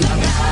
todos, la radio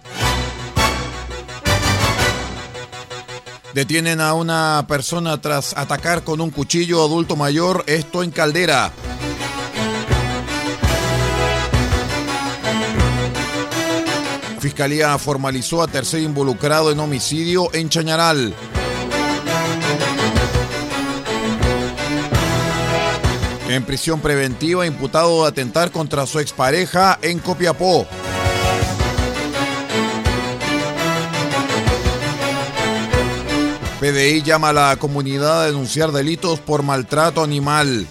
Detienen a una persona tras atacar con un cuchillo adulto mayor, esto en Caldera. Fiscalía formalizó a tercer involucrado en homicidio en Chañaral. En prisión preventiva, imputado de atentar contra su expareja en Copiapó. PDI llama a la comunidad a denunciar delitos por maltrato animal.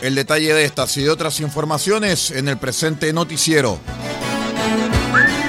El detalle de estas y de otras informaciones en el presente noticiero.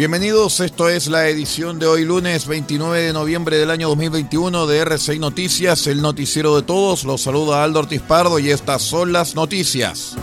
Bienvenidos, esto es la edición de hoy lunes 29 de noviembre del año 2021 de R6 Noticias, el noticiero de todos. Los saluda Aldo Ortiz Pardo y estas son las noticias.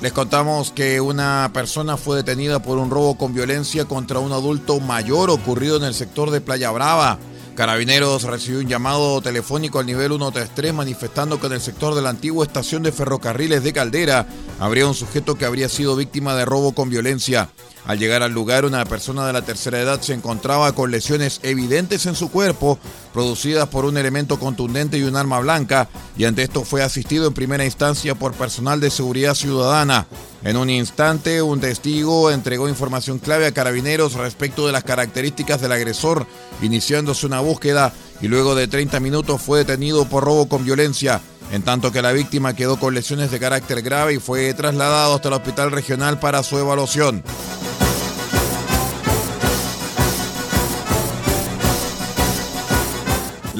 Les contamos que una persona fue detenida por un robo con violencia contra un adulto mayor ocurrido en el sector de Playa Brava. Carabineros recibió un llamado telefónico al nivel 133 manifestando que en el sector de la antigua estación de ferrocarriles de Caldera habría un sujeto que habría sido víctima de robo con violencia. Al llegar al lugar, una persona de la tercera edad se encontraba con lesiones evidentes en su cuerpo, producidas por un elemento contundente y un arma blanca, y ante esto fue asistido en primera instancia por personal de seguridad ciudadana. En un instante, un testigo entregó información clave a carabineros respecto de las características del agresor, iniciándose una búsqueda y luego de 30 minutos fue detenido por robo con violencia, en tanto que la víctima quedó con lesiones de carácter grave y fue trasladado hasta el hospital regional para su evaluación.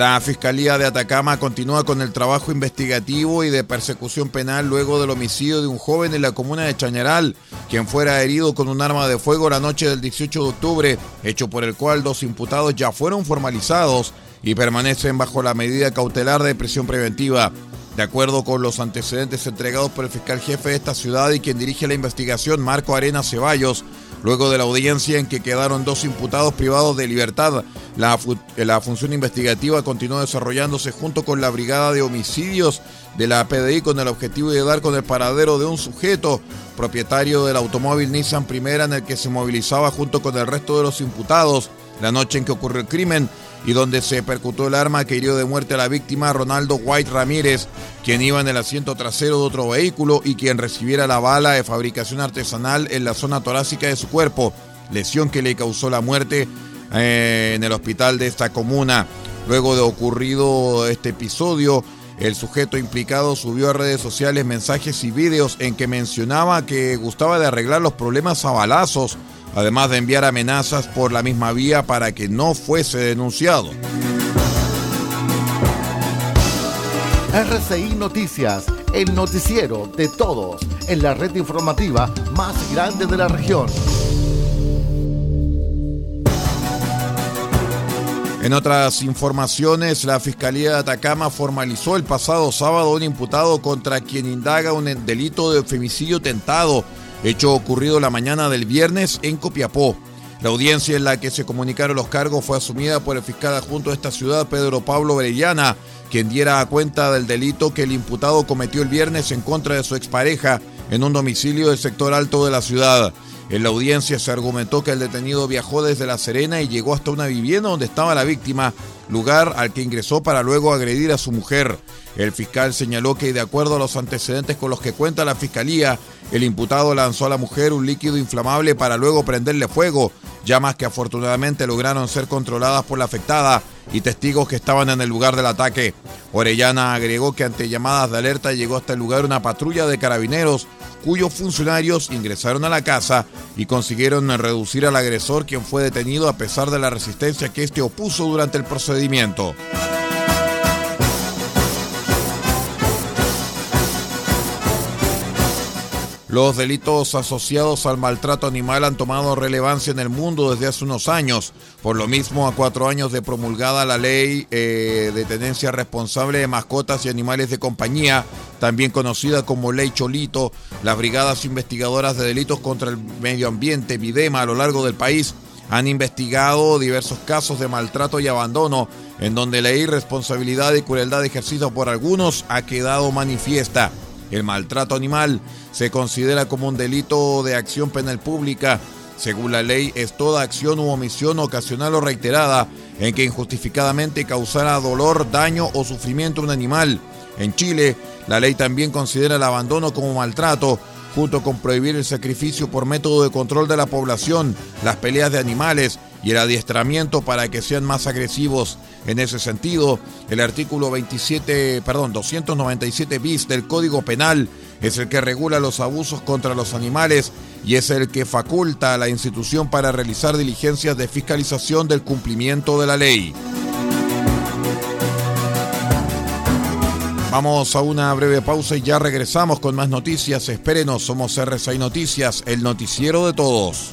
La Fiscalía de Atacama continúa con el trabajo investigativo y de persecución penal luego del homicidio de un joven en la comuna de Chañaral, quien fuera herido con un arma de fuego la noche del 18 de octubre, hecho por el cual dos imputados ya fueron formalizados y permanecen bajo la medida cautelar de prisión preventiva. De acuerdo con los antecedentes entregados por el fiscal jefe de esta ciudad y quien dirige la investigación, Marco Arena Ceballos, luego de la audiencia en que quedaron dos imputados privados de libertad. La, función investigativa continuó desarrollándose junto con la Brigada de Homicidios de la PDI con el objetivo de dar con el paradero de un sujeto, propietario del automóvil Nissan Primera en el que se movilizaba junto con el resto de los imputados la noche en que ocurrió el crimen y donde se percutó el arma que hirió de muerte a la víctima Ronaldo White Ramírez, quien iba en el asiento trasero de otro vehículo y quien recibiera la bala de fabricación artesanal en la zona torácica de su cuerpo, lesión que le causó la muerte eh, en el hospital de esta comuna. Luego de ocurrido este episodio, el sujeto implicado subió a redes sociales mensajes y vídeos en que mencionaba que gustaba de arreglar los problemas a balazos además de enviar amenazas por la misma vía para que no fuese denunciado. RCI Noticias, el noticiero de todos, en la red informativa más grande de la región. En otras informaciones, la Fiscalía de Atacama formalizó el pasado sábado un imputado contra quien indaga un delito de femicidio tentado, hecho ocurrido la mañana del viernes en Copiapó. La audiencia en la que se comunicaron los cargos fue asumida por el fiscal adjunto de esta ciudad, Pedro Pablo Berellana, quien diera cuenta del delito que el imputado cometió el viernes en contra de su expareja en un domicilio del sector alto de la ciudad. En la audiencia se argumentó que el detenido viajó desde La Serena y llegó hasta una vivienda donde estaba la víctima, lugar al que ingresó para luego agredir a su mujer. El fiscal señaló que de acuerdo a los antecedentes con los que cuenta la fiscalía, el imputado lanzó a la mujer un líquido inflamable para luego prenderle fuego, llamas que afortunadamente lograron ser controladas por la afectada y testigos que estaban en el lugar del ataque. Orellana agregó que ante llamadas de alerta llegó hasta el lugar una patrulla de carabineros cuyos funcionarios ingresaron a la casa y consiguieron reducir al agresor quien fue detenido a pesar de la resistencia que este opuso durante el procedimiento. Los delitos asociados al maltrato animal han tomado relevancia en el mundo desde hace unos años. Por lo mismo, a cuatro años de promulgada la ley eh, de tenencia responsable de mascotas y animales de compañía, también conocida como Ley Cholito, las brigadas investigadoras de delitos contra el medio ambiente, Videma, a lo largo del país, han investigado diversos casos de maltrato y abandono, en donde la irresponsabilidad y crueldad ejercida por algunos ha quedado manifiesta. El maltrato animal se considera como un delito de acción penal pública. Según la ley, es toda acción u omisión ocasional o reiterada en que injustificadamente causara dolor, daño o sufrimiento a un animal. En Chile, la ley también considera el abandono como maltrato, junto con prohibir el sacrificio por método de control de la población, las peleas de animales y el adiestramiento para que sean más agresivos. En ese sentido, el artículo 27, perdón, 297 bis del Código Penal es el que regula los abusos contra los animales y es el que faculta a la institución para realizar diligencias de fiscalización del cumplimiento de la ley. Vamos a una breve pausa y ya regresamos con más noticias. Espérenos, somos RCI Noticias, el noticiero de todos.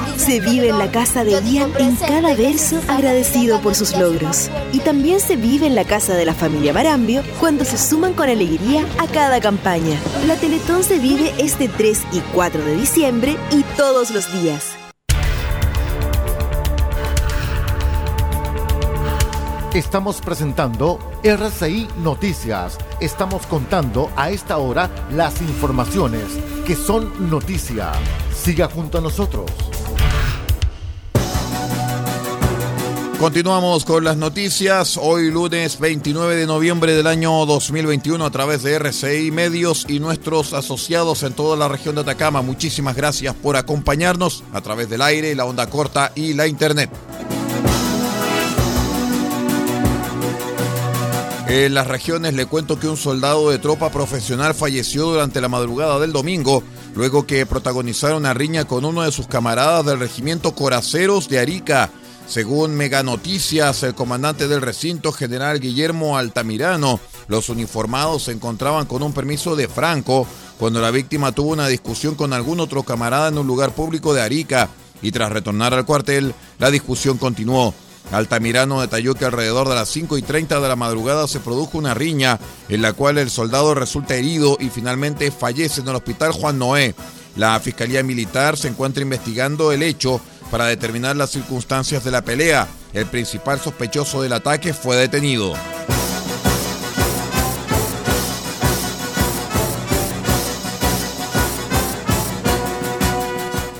Se vive en la casa de Ian en cada verso agradecido por sus logros. Y también se vive en la casa de la familia Marambio cuando se suman con alegría a cada campaña. La Teletón se vive este 3 y 4 de diciembre y todos los días. Estamos presentando RCI Noticias. Estamos contando a esta hora las informaciones que son noticia. Siga junto a nosotros. Continuamos con las noticias. Hoy lunes 29 de noviembre del año 2021 a través de RCI Medios y nuestros asociados en toda la región de Atacama. Muchísimas gracias por acompañarnos a través del aire, la onda corta y la internet. En las regiones le cuento que un soldado de tropa profesional falleció durante la madrugada del domingo, luego que protagonizara una riña con uno de sus camaradas del regimiento Coraceros de Arica. Según Mega Noticias, el comandante del recinto, general Guillermo Altamirano, Los uniformados se encontraban con un permiso de Franco cuando la víctima tuvo una discusión con algún otro camarada en un lugar público de Arica y tras retornar al cuartel, la discusión continuó. Altamirano detalló que alrededor de las 5 y 30 de la madrugada se produjo una riña en la cual el soldado resulta herido y finalmente fallece en el hospital Juan Noé. La Fiscalía Militar se encuentra investigando el hecho para determinar las circunstancias de la pelea. El principal sospechoso del ataque fue detenido.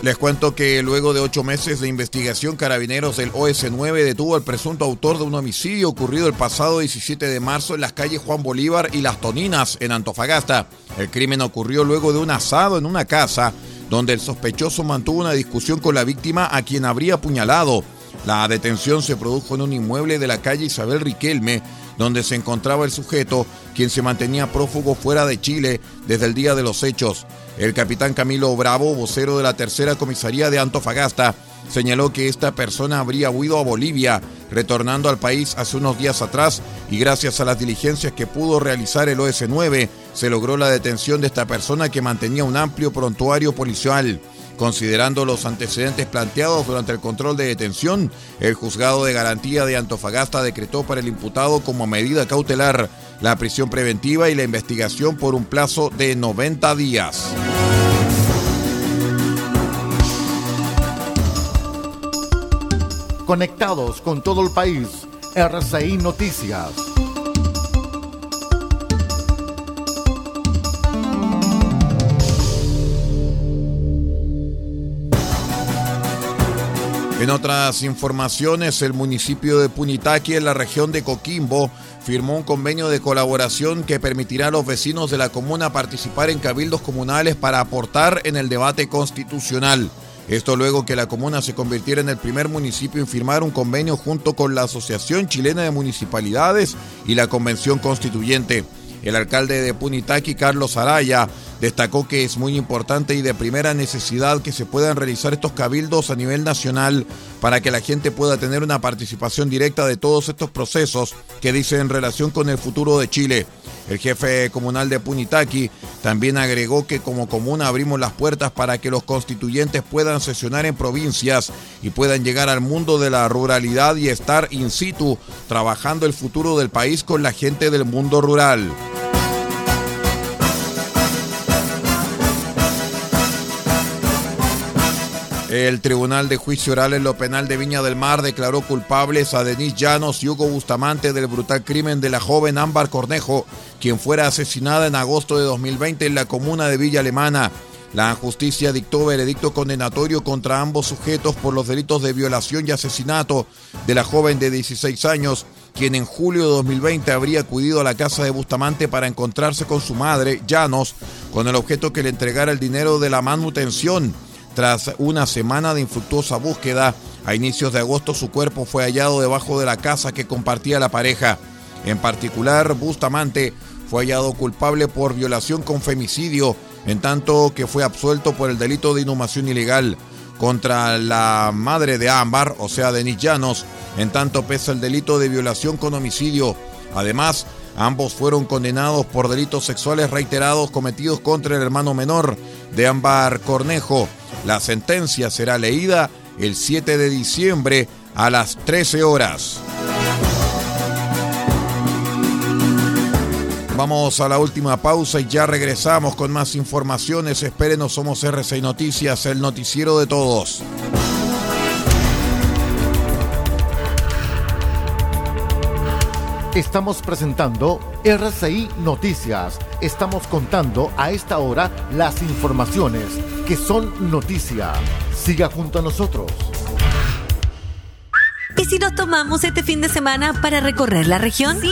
Les cuento que luego de ocho meses de investigación, carabineros del OS9 detuvo al presunto autor de un homicidio ocurrido el pasado 17 de marzo en las calles Juan Bolívar y Las Toninas, en Antofagasta. El crimen ocurrió luego de un asado en una casa donde el sospechoso mantuvo una discusión con la víctima a quien habría apuñalado. La detención se produjo en un inmueble de la calle Isabel Riquelme, donde se encontraba el sujeto, quien se mantenía prófugo fuera de Chile desde el día de los hechos. El capitán Camilo Bravo, vocero de la tercera comisaría de Antofagasta, señaló que esta persona habría huido a Bolivia, retornando al país hace unos días atrás y gracias a las diligencias que pudo realizar el OS9, se logró la detención de esta persona que mantenía un amplio prontuario policial. Considerando los antecedentes planteados durante el control de detención, el juzgado de garantía de Antofagasta decretó para el imputado como medida cautelar la prisión preventiva y la investigación por un plazo de 90 días. Conectados con todo el país, RCI Noticias. En otras informaciones, el municipio de Punitaqui, en la región de Coquimbo, firmó un convenio de colaboración que permitirá a los vecinos de la comuna participar en cabildos comunales para aportar en el debate constitucional. Esto luego que la comuna se convirtiera en el primer municipio en firmar un convenio junto con la Asociación Chilena de Municipalidades y la Convención Constituyente. El alcalde de Punitaqui, Carlos Araya, destacó que es muy importante y de primera necesidad que se puedan realizar estos cabildos a nivel nacional para que la gente pueda tener una participación directa de todos estos procesos que dice en relación con el futuro de Chile. El jefe comunal de Punitaqui también agregó que como comuna abrimos las puertas para que los constituyentes puedan sesionar en provincias y puedan llegar al mundo de la ruralidad y estar in situ trabajando el futuro del país con la gente del mundo rural. El Tribunal de Juicio Oral en lo Penal de Viña del Mar declaró culpables a Denis Llanos y Hugo Bustamante del brutal crimen de la joven Ámbar Cornejo, quien fuera asesinada en agosto de 2020 en la comuna de Villa Alemana. La justicia dictó veredicto condenatorio contra ambos sujetos por los delitos de violación y asesinato de la joven de 16 años, quien en julio de 2020 habría acudido a la casa de Bustamante para encontrarse con su madre, Llanos, con el objeto que le entregara el dinero de la manutención. Tras una semana de infructuosa búsqueda, a inicios de agosto su cuerpo fue hallado debajo de la casa que compartía la pareja. En particular, Bustamante fue hallado culpable por violación con femicidio, en tanto que fue absuelto por el delito de inhumación ilegal contra la madre de Ámbar, o sea, Denis Llanos, en tanto pesa el delito de violación con homicidio. Además, ambos fueron condenados por delitos sexuales reiterados cometidos contra el hermano menor de Ámbar Cornejo. La sentencia será leída el 7 de diciembre a las 13 horas. Vamos a la última pausa y ya regresamos con más informaciones. Espérenos, somos RCI Noticias, el noticiero de todos. Estamos presentando RCI Noticias. Estamos contando a esta hora las informaciones que son noticia. Siga junto a nosotros. ¿Y si nos tomamos este fin de semana para recorrer la región? Sí,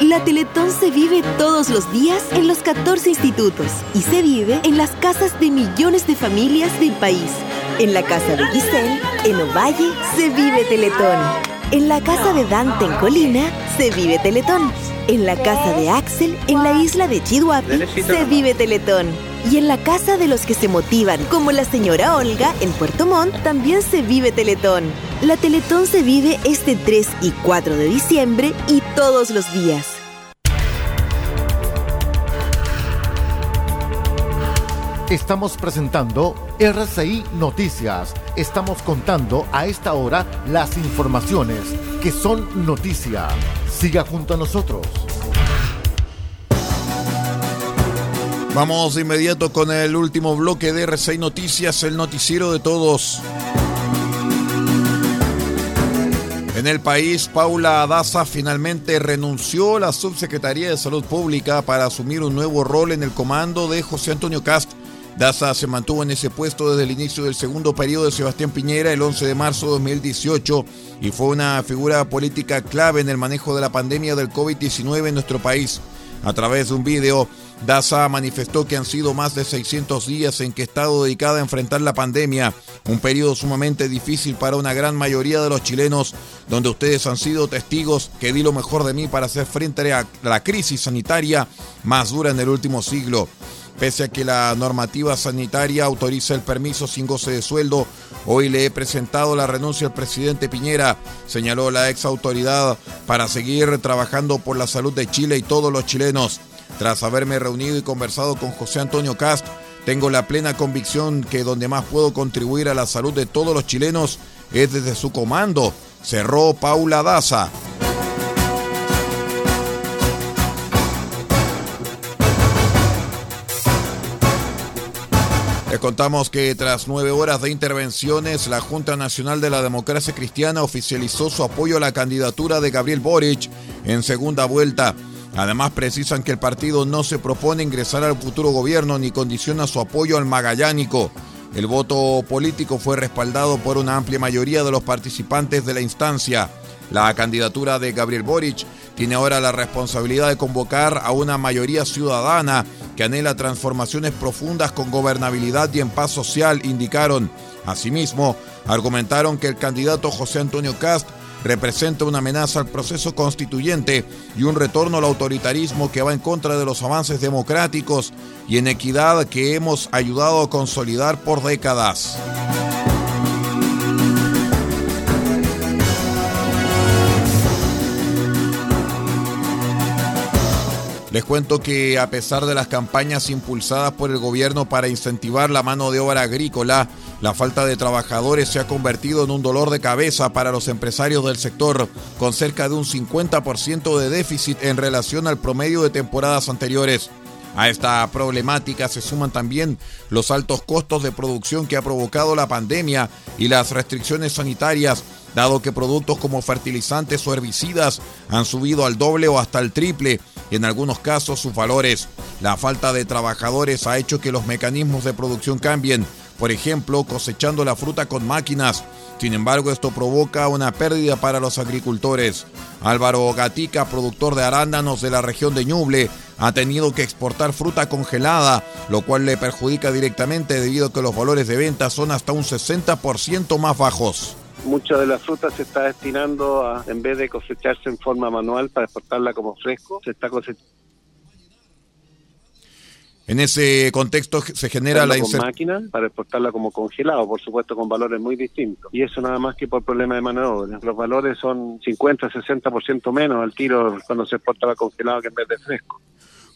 La Teletón se vive todos los días en los 14 institutos y se vive en las casas de millones de familias del país. En la casa de Giselle, en Ovalle, se vive Teletón. En la casa de Dante en Colina, se vive Teletón. En la casa de Axel, en la isla de Chihuahua, se vive Teletón. Y en la casa de los que se motivan, como la señora Olga en Puerto Montt, también se vive Teletón. La Teletón se vive este 3 y 4 de diciembre y todos los días. Estamos presentando RCI Noticias. Estamos contando a esta hora las informaciones que son noticia. Siga junto a nosotros. Vamos de inmediato con el último bloque de RCI Noticias, el noticiero de todos. En el país, Paula Daza finalmente renunció a la Subsecretaría de Salud Pública para asumir un nuevo rol en el comando de José Antonio Cast. Daza se mantuvo en ese puesto desde el inicio del segundo periodo de Sebastián Piñera el 11 de marzo de 2018 y fue una figura política clave en el manejo de la pandemia del COVID-19 en nuestro país. A través de un video, Daza manifestó que han sido más de 600 días en que he estado dedicada a enfrentar la pandemia, un periodo sumamente difícil para una gran mayoría de los chilenos, donde ustedes han sido testigos que di lo mejor de mí para hacer frente a la crisis sanitaria más dura en el último siglo. Pese a que la normativa sanitaria autoriza el permiso sin goce de sueldo, hoy le he presentado la renuncia al presidente Piñera, señaló la ex autoridad, para seguir trabajando por la salud de Chile y todos los chilenos. Tras haberme reunido y conversado con José Antonio Cast, tengo la plena convicción que donde más puedo contribuir a la salud de todos los chilenos es desde su comando, cerró Paula Daza. Les contamos que tras nueve horas de intervenciones, la Junta Nacional de la Democracia Cristiana oficializó su apoyo a la candidatura de Gabriel Boric en segunda vuelta. Además, precisan que el partido no se propone ingresar al futuro gobierno ni condiciona su apoyo al magallánico. El voto político fue respaldado por una amplia mayoría de los participantes de la instancia. La candidatura de Gabriel Boric tiene ahora la responsabilidad de convocar a una mayoría ciudadana que anhela transformaciones profundas con gobernabilidad y en paz social, indicaron. Asimismo, argumentaron que el candidato José Antonio Cast representa una amenaza al proceso constituyente y un retorno al autoritarismo que va en contra de los avances democráticos y en equidad que hemos ayudado a consolidar por décadas. Les cuento que a pesar de las campañas impulsadas por el gobierno para incentivar la mano de obra agrícola, la falta de trabajadores se ha convertido en un dolor de cabeza para los empresarios del sector, con cerca de un 50% de déficit en relación al promedio de temporadas anteriores. A esta problemática se suman también los altos costos de producción que ha provocado la pandemia y las restricciones sanitarias, dado que productos como fertilizantes o herbicidas han subido al doble o hasta el triple en algunos casos sus valores. La falta de trabajadores ha hecho que los mecanismos de producción cambien, por ejemplo, cosechando la fruta con máquinas. Sin embargo, esto provoca una pérdida para los agricultores. Álvaro Gatica, productor de arándanos de la región de Ñuble, ha tenido que exportar fruta congelada, lo cual le perjudica directamente debido a que los valores de venta son hasta un 60% más bajos. Mucha de la fruta se está destinando a, en vez de cosecharse en forma manual para exportarla como fresco, se está cosechando en ese contexto se genera la con máquina para exportarla como congelado, por supuesto con valores muy distintos. Y eso nada más que por problema de mano de obra. Los valores son 50, 60% menos al tiro cuando se exportaba congelado que en vez de fresco.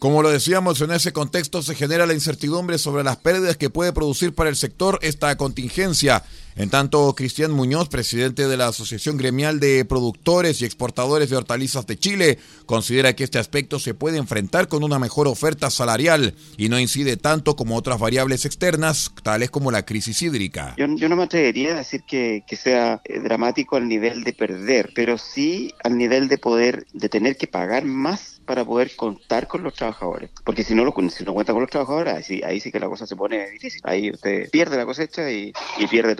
Como lo decíamos, en ese contexto se genera la incertidumbre sobre las pérdidas que puede producir para el sector esta contingencia. En tanto, Cristian Muñoz, presidente de la Asociación Gremial de Productores y Exportadores de Hortalizas de Chile, considera que este aspecto se puede enfrentar con una mejor oferta salarial y no incide tanto como otras variables externas, tales como la crisis hídrica. Yo, yo no me atrevería a decir que, que sea eh, dramático al nivel de perder, pero sí al nivel de poder, de tener que pagar más para poder contar con los trabajadores. Porque si no, lo, si no cuenta con los trabajadores, ahí ahí sí que la cosa se pone difícil. Ahí usted pierde la cosecha y, y pierde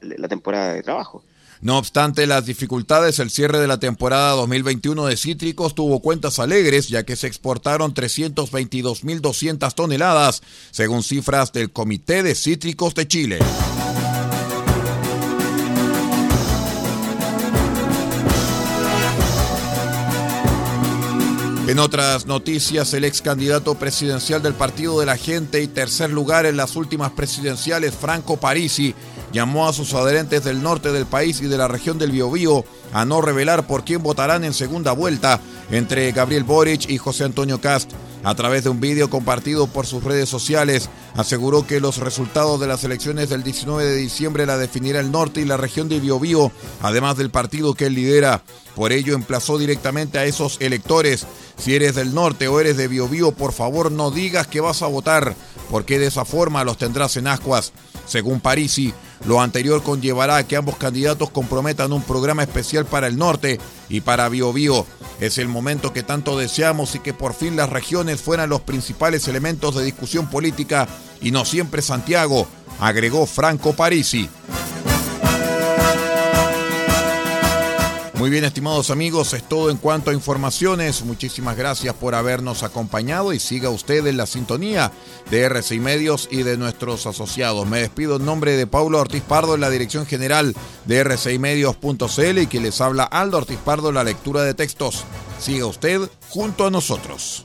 la temporada de trabajo. No obstante las dificultades, el cierre de la temporada 2021 de cítricos tuvo cuentas alegres, ya que se exportaron 322.200 toneladas, según cifras del Comité de Cítricos de Chile. En otras noticias, el ex candidato presidencial del Partido de la Gente y tercer lugar en las últimas presidenciales, Franco Parisi, llamó a sus adherentes del norte del país y de la región del Biobío a no revelar por quién votarán en segunda vuelta entre Gabriel Boric y José Antonio Cast. A través de un vídeo compartido por sus redes sociales, aseguró que los resultados de las elecciones del 19 de diciembre la definirá el norte y la región de Biobío, además del partido que él lidera. Por ello, emplazó directamente a esos electores. Si eres del norte o eres de Biobío, por favor no digas que vas a votar, porque de esa forma los tendrás en ascuas. Según Parisi, lo anterior conllevará a que ambos candidatos comprometan un programa especial para el norte y para Biobío. Es el momento que tanto deseamos y que por fin las regiones fueran los principales elementos de discusión política y no siempre Santiago, agregó Franco Parisi. Muy bien, estimados amigos, es todo en cuanto a informaciones. Muchísimas gracias por habernos acompañado y siga usted en la sintonía de RCI Medios y de nuestros asociados. Me despido en nombre de Paulo Ortiz Pardo en la dirección general de rcimedios.cl y que les habla Aldo Ortiz Pardo en la lectura de textos. Siga usted junto a nosotros.